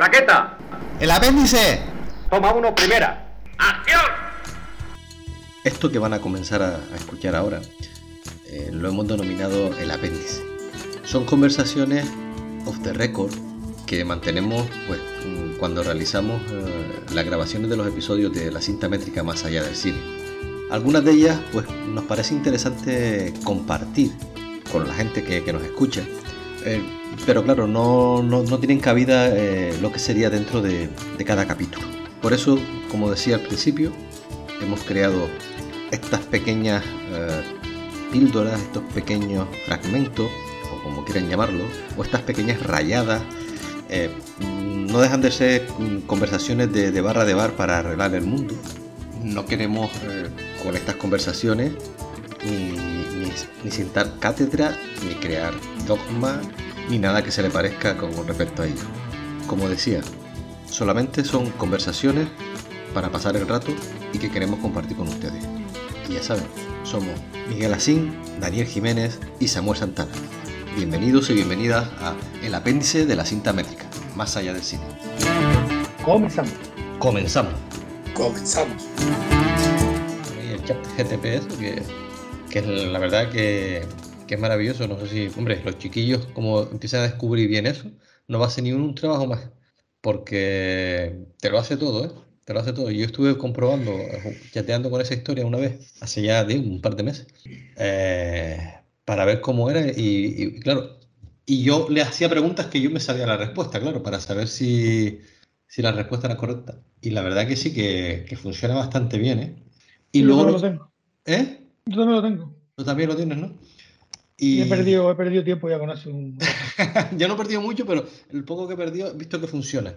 ¡Traqueta! ¡El apéndice! Toma uno primera. ¡Acción! Esto que van a comenzar a, a escuchar ahora eh, lo hemos denominado el apéndice. Son conversaciones off the record que mantenemos pues, mm, cuando realizamos eh, las grabaciones de los episodios de la cinta métrica más allá del cine. Algunas de ellas pues, nos parece interesante compartir con la gente que, que nos escucha, eh, pero claro, no, no, no tienen cabida eh, lo que sería dentro de, cada capítulo. Por eso, como decía al principio, hemos creado estas pequeñas eh, píldoras, estos pequeños fragmentos, o como quieran llamarlo, o estas pequeñas rayadas, no dejan de ser mm, conversaciones de, de barra de bar para arreglar el mundo. No queremos con estas conversaciones ni, ni, ni sentar cátedra, ni crear dogma, ni nada que se le parezca con respecto a ello. Como decía, solamente son conversaciones para pasar el rato y que queremos compartir con ustedes. Y ya saben, somos Miguel Asín, Daniel Jiménez y Samuel Santana. Bienvenidos y bienvenidas a El apéndice de la cinta métrica, más allá del cine. Comenzamos. Comenzamos. Comenzamos. Y el chat GTP eso, que, que la verdad que, que es maravilloso. No sé si, hombre, los chiquillos como empiezan a descubrir bien eso, no va a ser ni un, un trabajo más, porque te lo hace todo, ¿eh? Te lo hace todo. Yo estuve comprobando, chateando con esa historia una vez, hace ya un par de meses, eh, para ver cómo era y, y, claro, y yo le hacía preguntas que yo me sabía la respuesta, claro, para saber si, si la respuesta era correcta. Y la verdad que sí, que, que funciona bastante bien, ¿eh? Y luego... lo. ¿Eh? Yo también lo tengo. Tú también lo tienes, ¿no? Y he perdido, he perdido tiempo ya con eso. un- ya no he perdido mucho, pero el poco que he perdido he visto que funciona.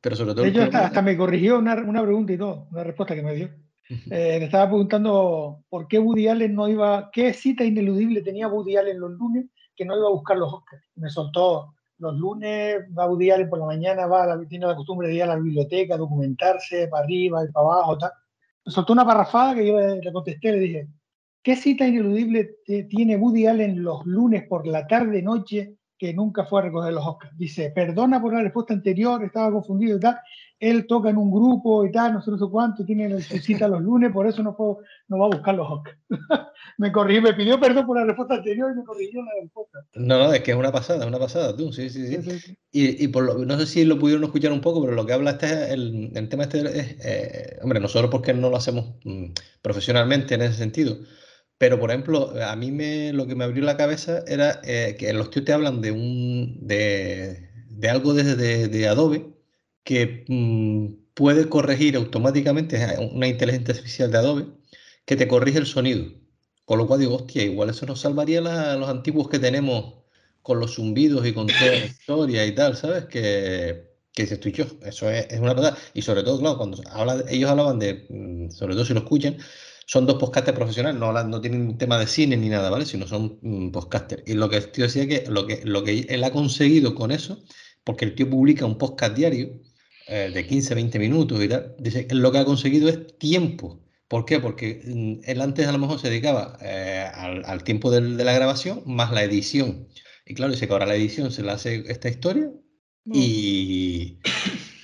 Pero sobre todo... De hecho, hasta, hasta me corrigió una, una pregunta y todo, una respuesta que me dio. Eh, me estaba preguntando por qué Woody Allen no iba, qué cita ineludible tenía Woody Allen los lunes que no iba a buscar los Oscars. Me soltó los lunes, va Woody Allen por la mañana, va a la, tiene la costumbre de ir a la biblioteca, documentarse para arriba y para abajo, tal. Me soltó una parrafada que yo le, le contesté, le dije, ¿qué cita ineludible tiene Woody Allen los lunes por la tarde, noche, que nunca fue a recoger los Oscars? Dice, perdona por la respuesta anterior, estaba confundido y tal. Él toca en un grupo y tal, no sé, no sé cuánto, tiene su cita los lunes, por eso no, puedo, no va a buscar los Oscars. me corrigió, me pidió perdón por la respuesta anterior y me corrigió la respuesta. No, no, es que es una pasada, es una pasada, tú, sí, sí, sí. Sí, sí, sí. Y, y por lo, no sé si lo pudieron escuchar un poco, pero lo que habla este, el, el tema este es, eh, hombre, nosotros porque no lo hacemos mm, profesionalmente en ese sentido, pero por ejemplo, a mí me, lo que me abrió la cabeza era eh, que los tíos te hablan de un, de, de algo desde de, de Adobe que mm, puede corregir automáticamente, una inteligencia artificial de Adobe, que te corrige el sonido. Con lo cual digo, hostia, igual eso nos salvaría la- los antiguos que tenemos con los zumbidos y con toda la historia y tal, ¿sabes? Que, que dices tú, "Yo, eso es, es una verdad. Y sobre todo, claro, cuando habla, ellos hablaban de, mm, sobre todo si lo escuchan, son dos podcasters profesionales, no, no tienen tema de cine ni nada, ¿vale? Sino son mm, podcasters. Y lo que el tío decía que lo, que lo que él ha conseguido con eso, porque el tío publica un podcast diario eh, de 15, 20 minutos y tal, dice que lo que ha conseguido es tiempo. ¿Por qué? Porque mm, él antes a lo mejor se dedicaba eh, al, al tiempo de la grabación más la edición. Y claro, dice que ahora la edición se la hace esta historia y,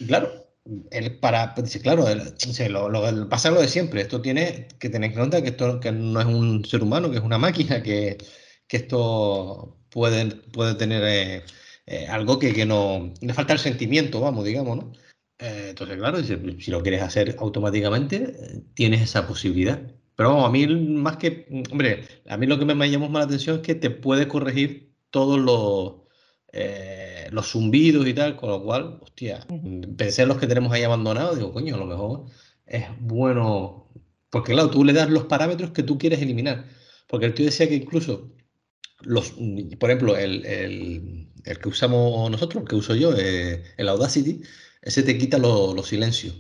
y claro, él para, dice, claro, él- dice, lo, lo- el- pasa lo de siempre. Esto tiene que tener en cuenta que esto que no es un ser humano, que es una máquina, que, que esto puede, puede tener eh, eh, algo que, que no le falta el sentimiento, vamos, digamos, ¿no? Eh, entonces, claro, dice, si lo quieres hacer automáticamente, eh, tienes esa posibilidad. Pero vamos, a mí más que, hombre, a mí lo que me, me llamó más la atención es que te puede corregir todos los, eh, los zumbidos y tal, con lo cual, hostia, pensé en los que tenemos ahí abandonados, digo, coño, a lo mejor es bueno, porque claro, tú le das los parámetros que tú quieres eliminar, porque el tío decía que incluso los, por ejemplo, el, el- el que usamos nosotros, el que uso yo, eh, el Audacity, ese te quita lo- los silencios,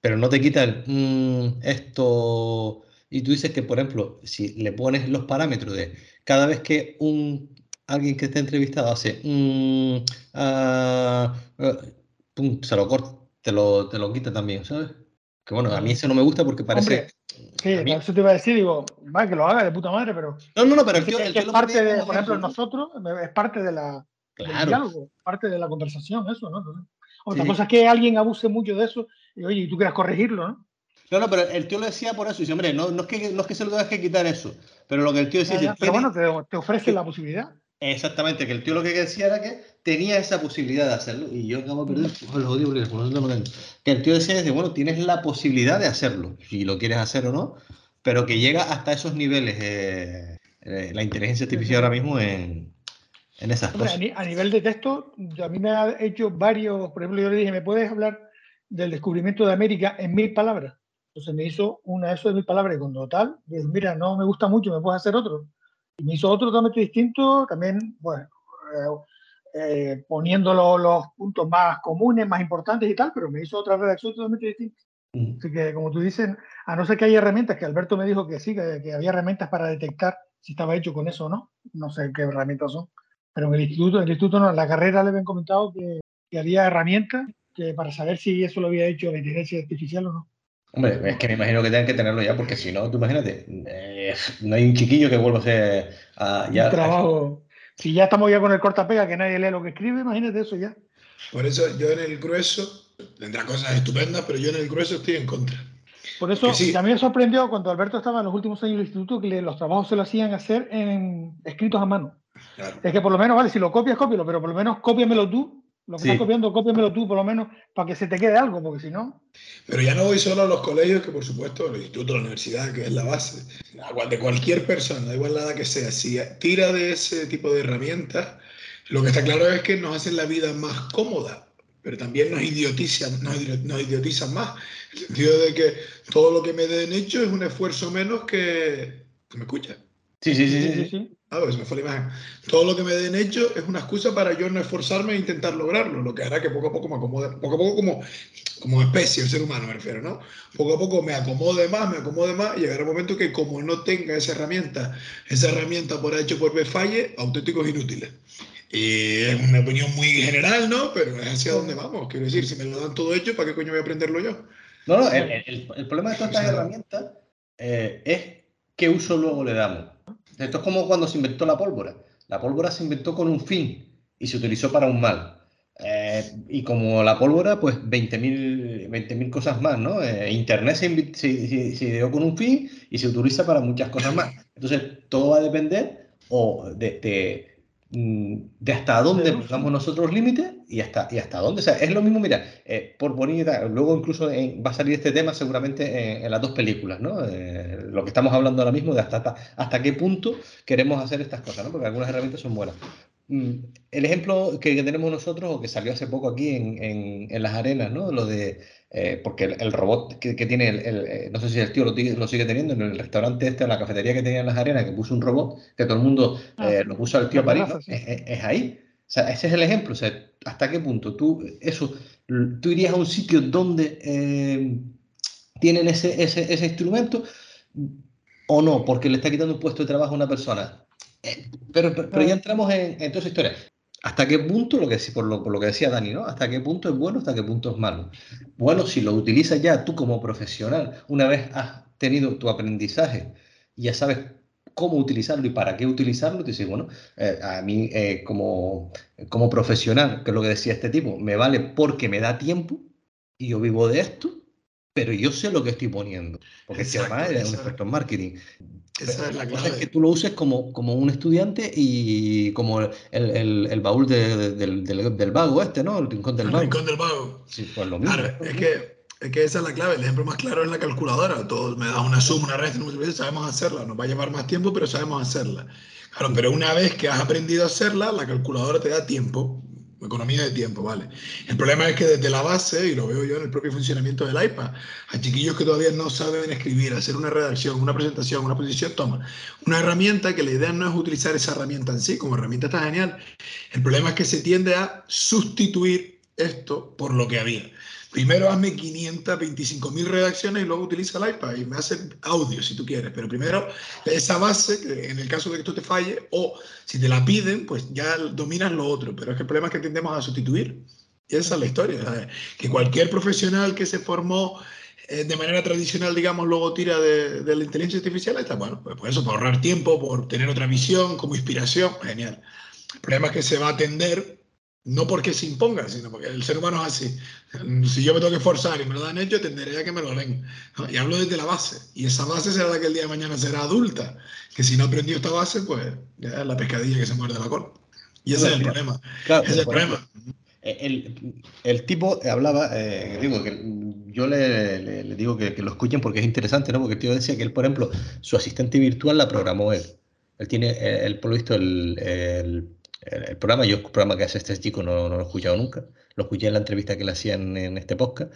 pero no te quita el "Mm, esto. Y tú dices que, por ejemplo, si le pones los parámetros de cada vez que un alguien que esté entrevistado hace "Mm, ah", pum, se lo corta, te lo, te lo quita también, ¿sabes? Que bueno, a mí eso no me gusta porque parece. Hombre, Sí, eso te iba a decir, digo, va, que lo haga de puta madre, pero No, no, no, pero el tío, el tío es lo parte de, por ejemplo, ejemplo, ¿no? nosotros, es parte de la, claro. diálogo, parte de la conversación, eso, ¿no? otra cosa es que alguien abuse mucho de eso y, oye, y tú quieras corregirlo, ¿no? No, no, pero el tío lo decía por eso. Y dice, hombre, no, no, es que, no es que se lo tengas que quitar eso. Pero lo que el tío decía. pero bueno, te, ofrece la posibilidad. Exactamente, que el tío lo que decía era que tenía esa posibilidad de hacerlo. Y yo acabo de perder, lo odio porque no tengo. Que el tío decía, bueno, tienes la posibilidad de hacerlo, si lo quieres hacer o no, pero que llega hasta esos niveles eh, eh, la inteligencia artificial ahora mismo en, en esas cosas. A, nivel de texto, a mí me ha hecho varios, por ejemplo, yo le dije, ¿me puedes hablar del descubrimiento de América en mil palabras? Entonces me hizo una de esas mil palabras y cuando tal, dije, mira, no me gusta mucho, ¿me puedes hacer otro? Y me hizo otro totalmente distinto, también, bueno, eh, eh, poniendo los puntos más comunes, más importantes y tal, pero me hizo otra redacción totalmente distinta. Mm. Así que, como tú dices, a no ser que haya herramientas, que Alberto me dijo que sí, que, había herramientas para detectar si estaba hecho con eso o no. No sé qué herramientas son. Pero en el instituto, en el instituto no, en la carrera le habían comentado que, había herramientas que para saber si eso lo había hecho la inteligencia artificial o no. Hombre, es que me imagino que tengan que tenerlo ya, porque si no, tú imagínate, eh, no hay un chiquillo que vuelva a ser ya, trabajo. Si ya estamos ya con el cortapega, que nadie lee lo que escribe, imagínate eso ya. Por eso yo en el grueso, tendrá cosas estupendas, pero yo en el grueso estoy en contra. Por eso sí. a mí me sorprendió cuando Alberto estaba en los últimos años del instituto que los trabajos se lo hacían hacer en escritos a mano. Es que por lo menos, vale, si lo copias, cópialo, pero por lo menos cópiamelo tú. Lo que estás copiando, cópiamelo tú, por lo menos, para que se te quede algo, porque si no. Pero ya no voy solo a los colegios, que por supuesto, el instituto, la universidad, que es la base. De cualquier persona, da igual nada que sea, si tira de ese tipo de herramientas, lo que está claro es que nos hacen la vida más cómoda pero también nos idiotizan, nos, idiotizan más. En el sentido de que todo lo que me den hecho es un esfuerzo menos que. ¿Me escucha? Sí, sí, sí. sí, sí. Ah, pues me fue la imagen. Todo lo que me den hecho es una excusa para yo no esforzarme e intentar lograrlo, lo que hará que poco a poco me acomode, poco a poco como, como especie, el ser humano me refiero, ¿no? Poco a poco me acomode más, me acomode más, y llegará un momento que como no tenga esa herramienta, esa herramienta por hecho por B falle, auténticos inútiles. Y es una opinión muy general, ¿no? Pero es hacia dónde vamos. Quiero decir, si me lo dan todo hecho, ¿para qué coño voy a aprenderlo yo? No, no, el, el, problema de todas estas herramientas eh, es qué uso luego le damos. Esto es como cuando se inventó la pólvora. La pólvora se inventó con un fin y se utilizó para un mal. Eh, y como la pólvora, pues 20.000 20 cosas más, ¿no? Eh, Internet se, se, ideó con un fin y se utiliza para muchas cosas más. Entonces, todo va a depender o de Mm, de hasta dónde pongamos nosotros límites y hasta, y hasta dónde. O sea, es lo mismo, mira, eh, por bonita, luego incluso va a salir este tema seguramente en, las dos películas, ¿no? Eh, lo que estamos hablando ahora mismo de hasta, hasta, qué punto queremos hacer estas cosas, ¿no? Porque algunas herramientas son buenas. Mm, el ejemplo que, tenemos nosotros, o que salió hace poco aquí en, en las arenas, ¿no? Lo de eh, porque el, robot que, tiene, el, eh, no sé si el tío lo, sigue teniendo, en el restaurante este, en la cafetería que tenía en las arenas, que puso un robot, que todo el mundo ah, eh, lo puso al tío París, es, ahí. O sea, ese es el ejemplo. O sea, ¿hasta qué punto tú, eso, tú irías a un sitio donde tienen ese, ese, ese, instrumento o no, porque le está quitando un puesto de trabajo a una persona? Pero, pero, ya entramos en, en toda esa historia. ¿Hasta qué punto, lo que, por, lo, por lo que decía Dani, ¿no? ¿Hasta qué punto es bueno, hasta qué punto es malo? Bueno, si lo utilizas ya tú como profesional, una vez has tenido tu aprendizaje, ya sabes cómo utilizarlo y para qué utilizarlo, te dices, bueno, eh, a mí eh, como, como profesional, que es lo que decía este tipo, me vale porque me da tiempo y yo vivo de esto, pero yo sé lo que estoy poniendo, porque si además es un experto en marketing. Esa es la clave. Es que tú lo uses como, como un estudiante y como el, el, el baúl del, del, del, vago este, ¿no? El rincón del el vago. rincón del vago. Sí, pues lo mismo. Claro, es que, es que esa es la clave. El ejemplo más claro es la calculadora. Todo, me das una suma, una resta, sabemos hacerla. Nos va a llevar más tiempo, pero sabemos hacerla. Claro, pero una vez que has aprendido a hacerla, la calculadora te da tiempo economía de tiempo, ¿vale? El problema es que desde la base, y lo veo yo en el propio funcionamiento del iPad, a chiquillos que todavía no saben escribir, hacer una redacción, una presentación, una posición, toma una herramienta que la idea no es utilizar esa herramienta en sí, como herramienta está genial. El problema es que se tiende a sustituir esto por lo que había. Primero hazme 525 mil redacciones y luego utiliza el iPad y me hace audio si tú quieres. Pero primero esa base, en el caso de que esto te falle, o si te la piden, pues ya dominas lo otro. Pero es que el problema es que tendemos a sustituir. Y esa es la historia. Que cualquier profesional que se formó eh, de manera tradicional, digamos, luego tira de, de, la inteligencia artificial, está bueno, pues por eso, por ahorrar tiempo, por tener otra visión como inspiración, genial. El problema es que se va a atender no porque se imponga, sino porque el ser humano es así. Si yo me tengo que esforzar y me lo dan hecho, tenderé a que me lo den. Y hablo desde la base. Y esa base será la que el día de mañana será adulta. Que si no he aprendido esta base, pues ya es la pescadilla que se muerde la cola. Y ese es el problema. Claro, ese es el problema. El, el tipo hablaba, eh, digo, que yo le, le- le digo que, que lo escuchen porque es interesante, ¿no? Porque el tío decía que él, por ejemplo, su asistente virtual la programó él. Él tiene, eh, él, por lo visto, el, el- el- programa, yo el programa que hace este chico no, no lo he escuchado nunca, lo escuché en la entrevista que le hacían en este podcast,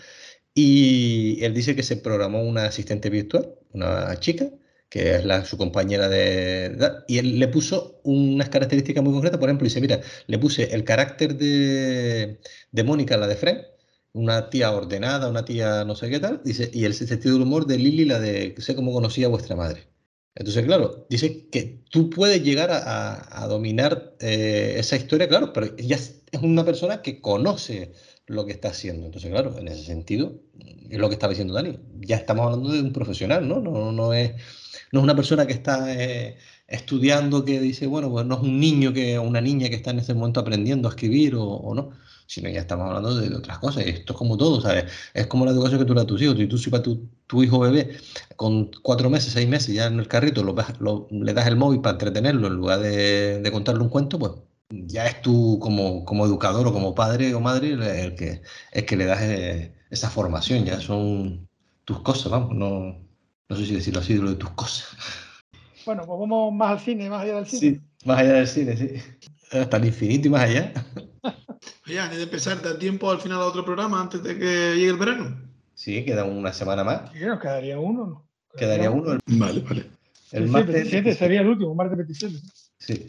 y él dice que se programó una asistente virtual, una chica, que es la, su compañera de edad, y él le puso unas características muy concretas, por ejemplo, dice, mira, le puse el carácter de, de Mónica, la de Fred, una tía ordenada, una tía no sé qué tal, dice, y el sentido del humor de Lili, la de sé cómo conocía a vuestra madre. Entonces, claro, dice que tú puedes llegar a, a- a dominar eh, esa historia, claro, pero ya es una persona que conoce lo que está haciendo. Entonces, claro, en ese sentido, es lo que estaba diciendo Dani, ya estamos hablando de un profesional, ¿no? No, no es, no es una persona que está eh, estudiando, que dice, bueno, pues no es un niño que, o una niña que está en ese momento aprendiendo a escribir o, o no, sino ya estamos hablando de, de otras cosas. Y esto es como todo, ¿sabes? Es como la educación que tú le das a tus hijos. Si tú, si para tu, tu hijo bebé con cuatro meses, seis meses ya en el carrito lo, vas- lo- le das el móvil para entretenerlo en lugar de, de contarle un cuento, pues ya es tú como, como educador o como padre o madre el, el que, el que le das eh, esa formación, ya son tus cosas, vamos, no, no sé si decirlo así, lo de tus cosas. Bueno, pues vamos más al cine, más allá del cine. Sí, más allá del cine, sí. Hasta el infinito y más allá. Oye, antes de empezar, ¿da tiempo al final a otro programa antes de que llegue el verano? Sí, queda una semana más. Sí, nos quedaría uno, ¿no? Quedaría uno el, Vale, vale. el Sí, sí, martes. 27 sería el último, martes 27. Sí.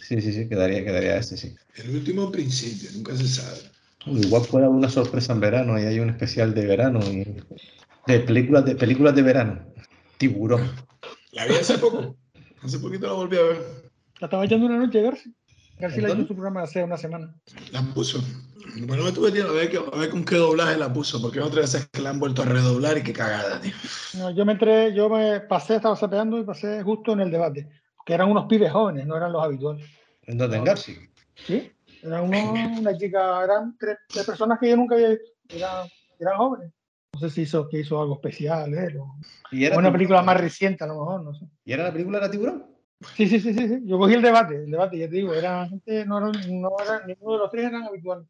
Sí, sí, sí, quedaría, quedaría este, sí. El último principio, nunca se sabe. Igual puede haber una sorpresa en verano y hay un especial de verano y de películas de películas de verano. Tiburón. La vi hace poco. Hace poquito la volví a ver. La estaba echando una noche, García. García la hizo su programa hace una semana. La puso. Bueno, me tuve tiempo a ver, que- a ver con qué doblaje la puso, porque otras veces que la han vuelto a redoblar y qué cagada, tío. No, yo me entré, yo me pasé, estaba sapeando y pasé justo en el debate. Que eran unos pibes jóvenes, no eran los habituales. ¿En dónde? En. ¿Sí? Eran unos, una chica, eran tres, tres personas que yo nunca había visto. Eran, eran jóvenes. No sé si hizo, que hizo algo especial, ¿eh? O- ¿Y o era, una película más reciente, a lo mejor, no sé. ¿Y era la película era Tiburón? Sí, sí, sí, sí, sí. Yo cogí el debate, el debate, ya te digo, era gente, no eran, no eran, ninguno de los tres eran habituales.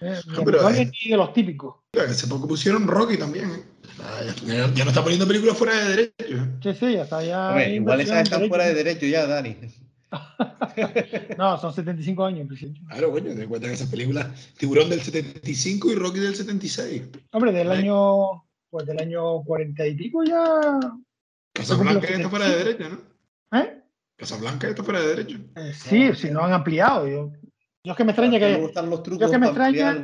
Eh, ni Ah, pero, eh, ni de los típicos. Hace poco pusieron Rocky también. ¿eh? Ah, Ya, ya no está poniendo películas fuera de derecho. Sí, sí, ya está ya. Hombre, igual esas están fuera de derecho ya, Dani. No, son 75 años, principio. Claro, coño, te cuenta que esas películas, Tiburón del 75 y Rocky del 76. Hombre, del año, pues del año 40 y pico ya. Casablanca ya está fuera de 75. derecho, ¿no? ¿Eh? Casablanca ya está fuera de derecho. Eh, sí, si no han ampliado. Yo, yo es que me extraña Me que gustan los trucos yo que me extraña-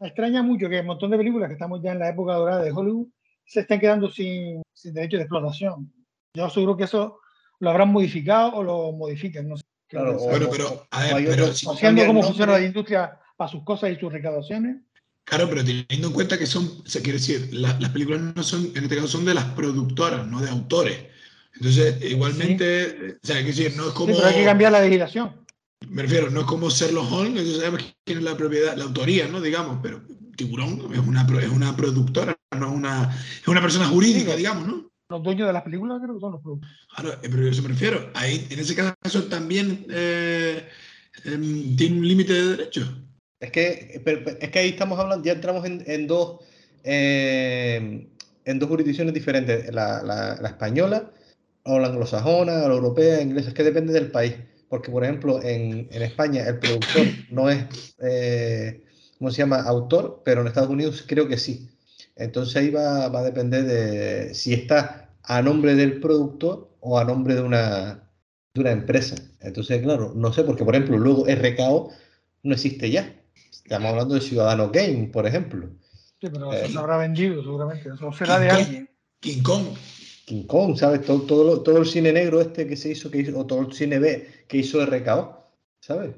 me extraña mucho que un montón de películas que estamos ya en la época dorada de Hollywood se estén quedando sin, sin derecho de explotación. Yo seguro que eso lo habrán modificado o lo modifican, no sé. qué Claro, o-. Bueno, pero, a ver, hay pero si- o cómo funciona la industria para sus cosas y sus recaudaciones. Claro, pero teniendo en cuenta que son, se quiere decir, la- las películas no son, en este caso son de las productoras, no de autores. Entonces, igualmente, o sea, hay que decir, no es Sí, como, pero hay que cambiar la legislación. me refiero, no es como Sherlock Holmes, entonces sabemos quién es la propiedad, la autoría, ¿no? Digamos, pero Tiburón es una, es una productora, no es una, es una persona jurídica, digamos, ¿no? Los dueños de las películas creo que son los productores. Claro, eh, pero a eso me refiero. Ahí, en ese caso también eh, em, tiene un límite de derechos. Es que, es que ahí estamos hablando, ya entramos en, en dos eh, en dos jurisdicciones diferentes, la, la- la española o la anglosajona, la europea, la inglesa, es que depende del país. Porque, por ejemplo, en, en España el productor no es, eh, ¿cómo se llama? Autor, pero en Estados Unidos creo que sí. Entonces ahí va, va a depender de si está a nombre del productor o a nombre de una, de una empresa. Entonces, claro, no sé, porque, por ejemplo, luego RKO no existe ya. Estamos hablando de Ciudadano Game, por ejemplo. Sí, pero Eh, eso se habrá vendido seguramente. Eso será de Kong. alguien. King Kong. King Kong, ¿sabes? Todo, todo, lo- todo el cine negro este que se hizo, que hizo, o todo el cine B que hizo RKO, ¿sabes?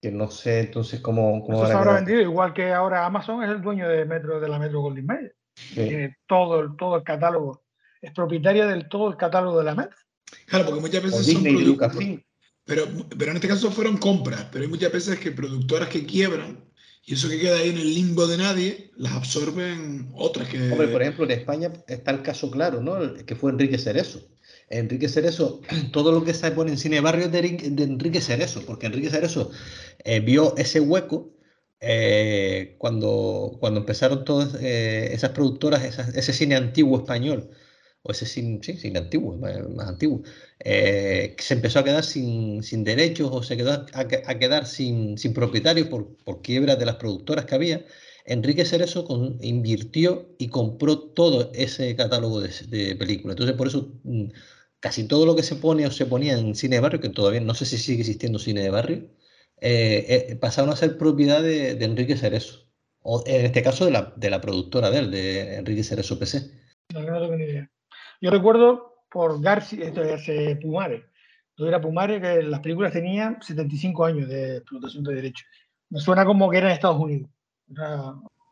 Que no sé entonces cómo, cómo Eso se habrá vendido, igual que ahora Amazon es el dueño de Metro de la Metro Goldwyn Mayer. Sí. Tiene todo el, todo el catálogo. Es propietaria del todo el catálogo de la Metro. Claro, porque muchas O veces son Disney y produ- Lucasfilm. Pero, pero en este caso fueron compras, pero hay muchas veces que productoras que quiebran y eso que queda ahí en el limbo de nadie, las absorben otras que... Hombre, por ejemplo, en España está el caso claro, ¿no? Que fue Enrique Cerezo. Enrique Cerezo, todo lo que se pone en cine barrio es de, Enrique Cerezo, porque Enrique Cerezo eh, vio ese hueco eh, cuando, cuando empezaron todas eh, esas productoras, ese cine antiguo español, o ese cine, sí, cine antiguo, más, antiguo, eh, se empezó a quedar sin, sin, derechos o se quedó a, quedar sin, sin propietarios por, por quiebras de las productoras que había. Enrique Cerezo invirtió y compró todo ese catálogo de, de películas. Entonces, por eso mm, casi todo lo que se pone o se ponía en cine de barrio, que todavía no sé si sigue existiendo cine de barrio, eh, eh, pasaron a ser propiedad de, Enrique Cerezo. O en este caso de la, de la productora de él, de Enrique Cerezo PC. No, no tengo ni idea. Yo recuerdo por García, esto es Pumare. Yo era Pumare que las películas tenían 75 años de explotación de derechos. Me suena como que era en Estados Unidos.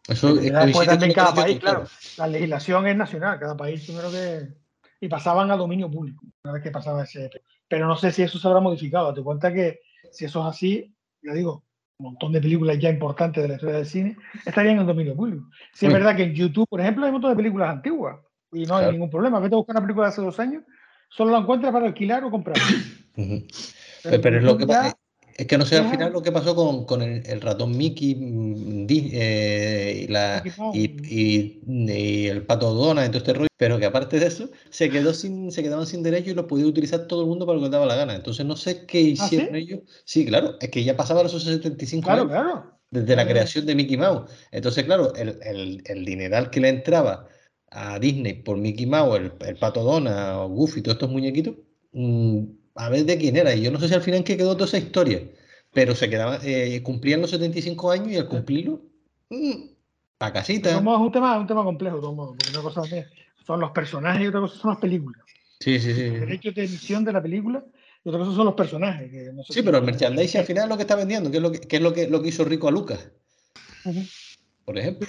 Eso después también cada país, claro. La legislación es nacional, cada país primero que. Y pasaban a dominio público, una vez que pasaba ese. Pero no sé si eso se habrá modificado. Te cuenta que si eso es así, ya digo, un montón de películas ya importantes de la historia del cine estarían en dominio público. Si es verdad que en YouTube, por ejemplo, hay un montón de películas antiguas y no hay ningún problema. Vete a buscar una película de hace dos años, solo la encuentras para alquilar o comprar. pero, es lo que pasa. Es que no sé al final lo que pasó con, con el, el, ratón Mickey mm, eh, y, la, y, y, el pato Dona y todo este rollo, pero que aparte de eso, se, quedó sin, se quedaban sin derecho y los podía utilizar todo el mundo para lo que daba la gana. Entonces no sé qué ¿Ah, hicieron ellos. Sí, claro, es que ya pasaban esos 75 claro, años claro. desde la creación de Mickey Mouse. Entonces, claro, el, el, el dineral que le entraba a Disney por Mickey Mouse, el, el pato Dona o Goofy, todos estos muñequitos. Mmm, a ver de quién era. Y yo no sé si al final qué quedó toda esa historia, pero se quedaba, eh, cumplían los 75 años y al cumplirlo, mmm, a casita. Es un tema, un tema complejo, porque una cosa son los personajes y otra cosa son las películas. Sí, sí, sí. El derecho de emisión de la película y otra cosa son los personajes. sí, pero el merchandising al final es lo que está vendiendo, que es lo que, es lo que, lo que hizo rico a Lucas. Por ejemplo.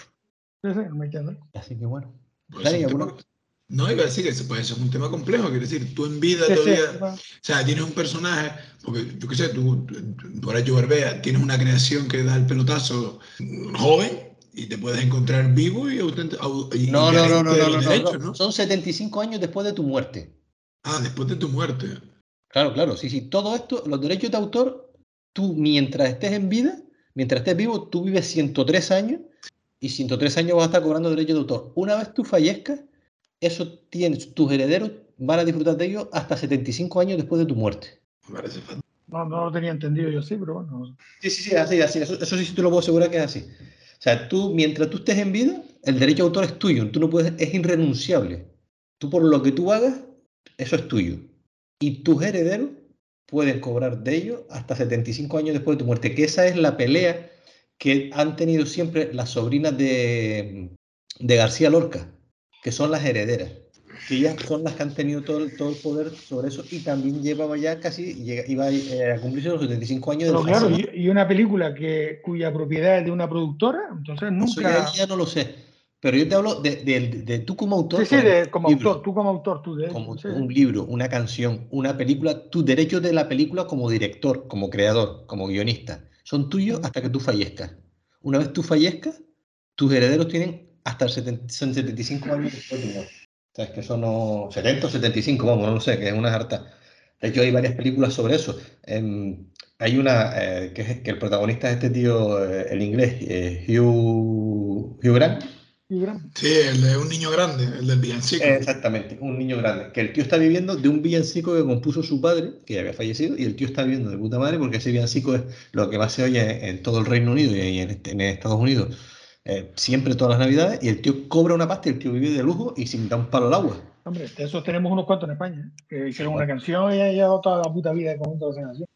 Sí, sí, el merchandising. Así que bueno. Pues no, iba a decir que eso puede ser un tema complejo, quiere decir, tú en vida todavía, o sea, tienes un personaje, porque yo qué sé, tú, por hecho Barbea, tienes una creación que da el pelotazo joven y te puedes encontrar vivo y, y no, no, no, no, no, no, son 75 años después de tu muerte. Ah, después de tu muerte. Claro, claro, sí, sí, todo esto, los derechos de autor, tú mientras estés en vida, mientras estés vivo, tú vives 103 años y 103 años vas a estar cobrando derechos de autor. Una vez tú fallezcas, eso tienes, tus herederos van a disfrutar de ello hasta 75 años después de tu muerte. No, no lo tenía entendido yo sí, pero bueno. Sí, sí, sí, así, así. Eso, eso sí te lo puedo asegurar que es así. O sea, tú, mientras tú estés en vida, el derecho de autor es tuyo. Tú no puedes, es irrenunciable. Tú por lo que tú hagas, eso es tuyo. Y tus herederos pueden cobrar de ello hasta 75 años después de tu muerte. Que esa es la pelea que han tenido siempre las sobrinas de, de García Lorca que son las herederas, que ellas son las que han tenido todo el, todo el poder sobre eso y también llevaba ya casi, iba eh, a cumplirse los 75 años de claro, y, una película que, cuya propiedad es de una productora, entonces nunca... Eso ya, no lo sé. Pero yo te hablo de, de, tú como autor. Sí, sí, como autor, tú como autor, tú de Como un libro, una canción, una película, tus derechos de la película como director, como creador, como guionista, son tuyos hasta que tú fallezcas. Una vez tú fallezcas, tus herederos tienen hasta el 75 años después de. O sea, es que son no, 70 o 75, vamos, no lo sé, que es una harta. De hecho, hay varias películas sobre eso. Em, hay una eh, que, es, que, el protagonista es este tío, eh, el inglés, eh, Hugh, Hugh Grant. Sí, el de un niño grande, el del villancico. Exactamente, un niño grande. Que el tío está viviendo de un villancico que compuso su padre, que ya había fallecido, y el tío está viviendo de puta madre porque ese villancico es lo que más se oye en todo el Reino Unido y en, en Estados Unidos eh, siempre todas las navidades, y el tío cobra una pasta y el tío vive de lujo y sin dar un palo al agua. Hombre, de esos tenemos unos cuantos en España, ¿eh? que hicieron una canción y ha llevado toda la puta vida de conjunto de esa canción.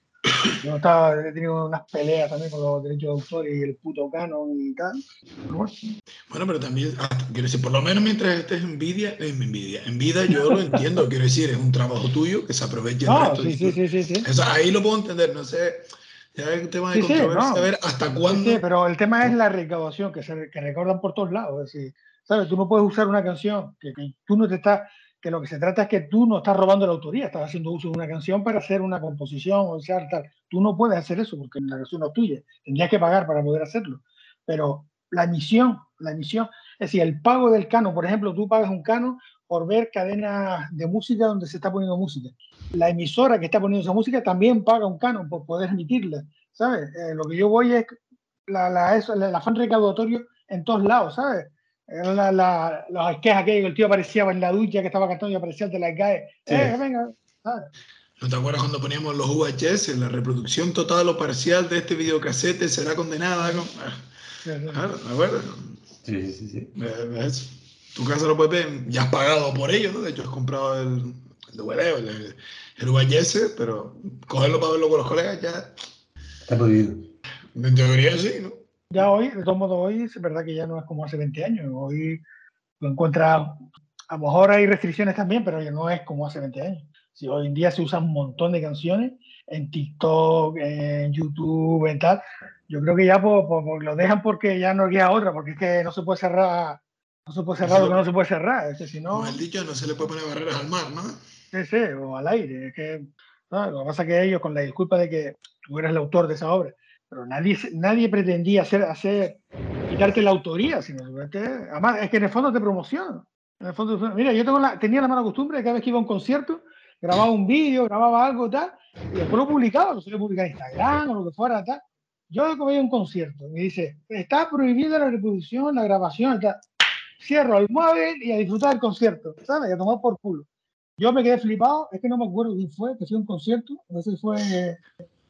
Yo estaba, he tenido unas peleas también con los derechos de autor y el puto canon y tal. Bueno, pero también, ah, quiero decir, por lo menos mientras estés en envidia, en envidia, en vida yo lo entiendo, quiero decir, es un trabajo tuyo que se aproveche. Ah, sí, sí, sí, sí, sí. ahí lo puedo entender, no sé ya un tema de controversia, a ver hasta cuándo. Sí, pero el tema es la recaudación, que, se, que recordan por todos lados. Es decir, ¿sabes? Tú no puedes usar una canción que, tú no te estás, que lo que se trata es que tú no estás robando la autoría, estás haciendo uso de una canción para hacer una composición o sea, tal. Tú no puedes hacer eso porque la canción no es tuya, tendrías que pagar para poder hacerlo. Pero la emisión, la emisión, es decir, el pago del cano, por ejemplo, tú pagas un cano por ver cadenas de música donde se está poniendo música. La emisora que está poniendo esa música también paga un cano por poder emitirla, ¿sabes? Eh, lo que yo voy es la, la, eso, la, afán recaudatorio en todos lados, ¿sabes? La, la, los quejas que el tío aparecía en la ducha que estaba cantando y aparecía el de la CAE. Sí. Eh, venga. ¿No te acuerdas cuando poníamos los VHS? La reproducción total o parcial de este videocasete será condenada. ¿no? Sí, sí. Claro, ¿me acuerdo? Sí, sí, sí. ¿Ves? Tu casa lo puedes ver, ya has pagado por ello, ¿no? De hecho, has comprado el, el DVD, el, el VHS, pero cogerlo para verlo con los colegas ya. Está prohibido. En teoría sí, ¿no? Ya hoy, de todos modos, hoy es verdad que ya no es como hace 20 años. Hoy lo encuentras, a lo mejor hay restricciones también, pero ya no es como hace 20 años. Si hoy en día se usan un montón de canciones en TikTok, en YouTube, en tal, yo creo que ya por, por, lo dejan porque ya no queda otra, porque es que no se puede cerrar, no se puede cerrar lo que no se puede cerrar. Es que si no, el dicho, no se le puede poner barreras al mar, ¿no? sí, sí, o al aire. Es que, ¿sabes? Lo que pasa es que ellos, con la disculpa de que tú eres el autor de esa obra, pero nadie, nadie pretendía hacer, hacer, quitarte la autoría, sino además es que en el fondo te promociona. En el mira, yo tenía la mala costumbre de cada vez que iba a un concierto, grababa un vídeo, grababa algo tal, y después lo publicaba, lo solía publicar en Instagram o lo que fuera, tal. Yo voy a un concierto, me dice, está prohibida la reproducción, la grabación, tal. Cierro el móvil y a disfrutar del concierto, ¿sabes? Y a tomar por culo. Yo me quedé flipado, es que no me acuerdo quién fue, que fue un concierto, no sé si fue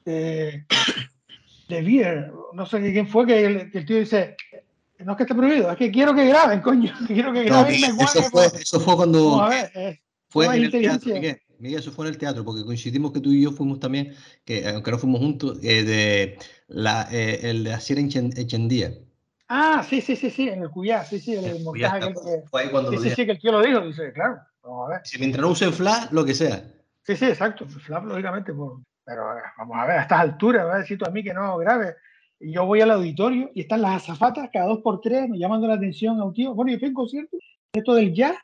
eh, de Beer, no sé quién fue, que el, que el, tío dice, no es que esté prohibido, es que quiero que graben, coño, quiero que graben. No, eso, fue, eso fue cuando... a ver, eh, fue en el teatro, Miguel, Miguel, eso fue en el teatro, porque coincidimos que tú y yo fuimos también, que aunque no fuimos juntos, eh, de la, eh, el de Asier Echendía. Ah, sí, sí, sí, sí, en el Cuyá, sí, sí, el, el montaje que, fue ahí cuando sí, lo sí, sí, que el tío lo dijo, dice, claro, vamos a ver. Si mientras no usen flash, lo que sea. Sí, sí, exacto, Flap, lógicamente, por, pero vamos a ver, a estas alturas, vas a decir tú a mí que no grave. Yo voy al auditorio y están las azafatas cada dos por tres me llamando la atención a un tío. Bueno, yo fui en concierto, esto del jazz,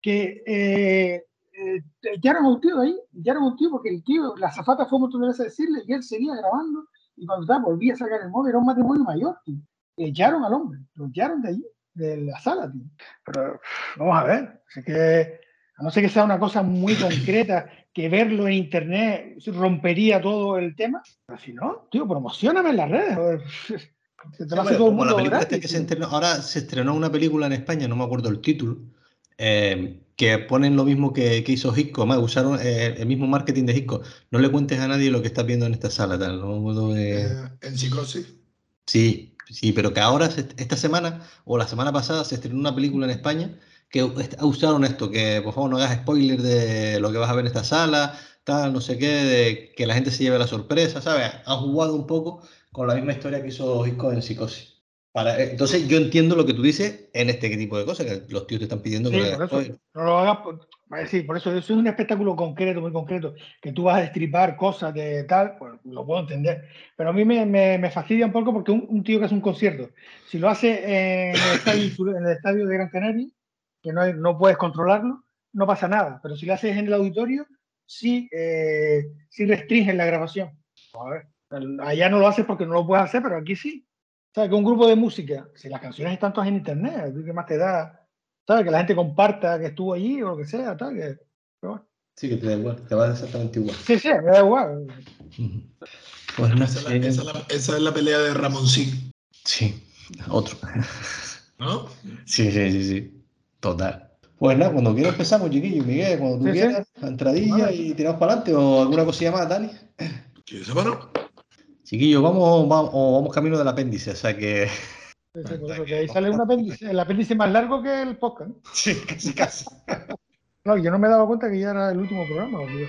que eh, eh, ya era un tío ahí, ya era un tío porque el tío, la azafata fue de veces a decirle y él seguía grabando y cuando estaba, volvía a sacar el móvil, era un matrimonio mayor, tío. Echaron al hombre, lo echaron de allí, de la sala, tío. Pero vamos a ver, así que a no ser que sea una cosa muy concreta, que verlo en internet rompería todo el tema, pero si no, tío, promocioname en las redes. Se te lo hace todo el mundo gratis, que se tío. estrenó, ahora se estrenó una película en España, no me acuerdo el título, eh, que ponen lo mismo que, que hizo Hitchcock, además usaron eh, el mismo marketing de Hitchcock. No le cuentes a nadie lo que estás viendo en esta sala, tal. No, de- Eh, en psicosis. Sí, sí, pero que ahora, esta semana o la semana pasada, se estrenó una película en España que usaron esto, que por favor no hagas spoiler de lo que vas a ver en esta sala, tal, no sé qué, de que la gente se lleve la sorpresa, ¿sabes? Han jugado un poco con la misma historia que hizo Hitchcock en Psicosis. Para, eh, entonces yo entiendo lo que tú dices en este tipo de cosas, que los tíos te están pidiendo que Sí, hagas por eso, spoiler. no lo hagas, por, sí, por eso eso es un espectáculo concreto, muy concreto, que tú vas a destripar cosas de tal, pues lo puedo entender. Pero a mí me, me, me fastidia un poco porque un, un, tío que hace un concierto, si lo hace en el estadio, en el estadio de Gran Canaria, que no, hay, no puedes controlarlo, no pasa nada. Pero si lo haces en el auditorio, sí, eh, sí restringen la grabación. A ver, allá no lo haces porque no lo puedes hacer, pero aquí sí. ¿Sabes? Que un grupo de música, si las canciones están todas en internet, ¿qué más te da? ¿Sabes? Que la gente comparta que estuvo allí o lo que sea, tal. Que, pero bueno. Sí, que te da igual, te va exactamente igual. Sí, sí, me da igual. Pues no Esa, es la, sé. esa es la- esa es la pelea de Ramoncín, Sí, otro. ¿no? Sí, sí, sí, sí. Total. Pues nada, cuando quieras empezamos, chiquillo, Miguel, cuando tú Sí, sí. quieras, entradilla Vale. y tiramos para adelante o alguna cosilla más, Dani. Que sepa, ¿no? Chiquillo, vamos, vamos, o vamos camino del apéndice, o sea que. Sí, sí, por eso que ahí sale un apéndice, el apéndice más largo que el podcast. Sí, casi, casi. No, yo no me daba cuenta que ya era el último programa. o que iba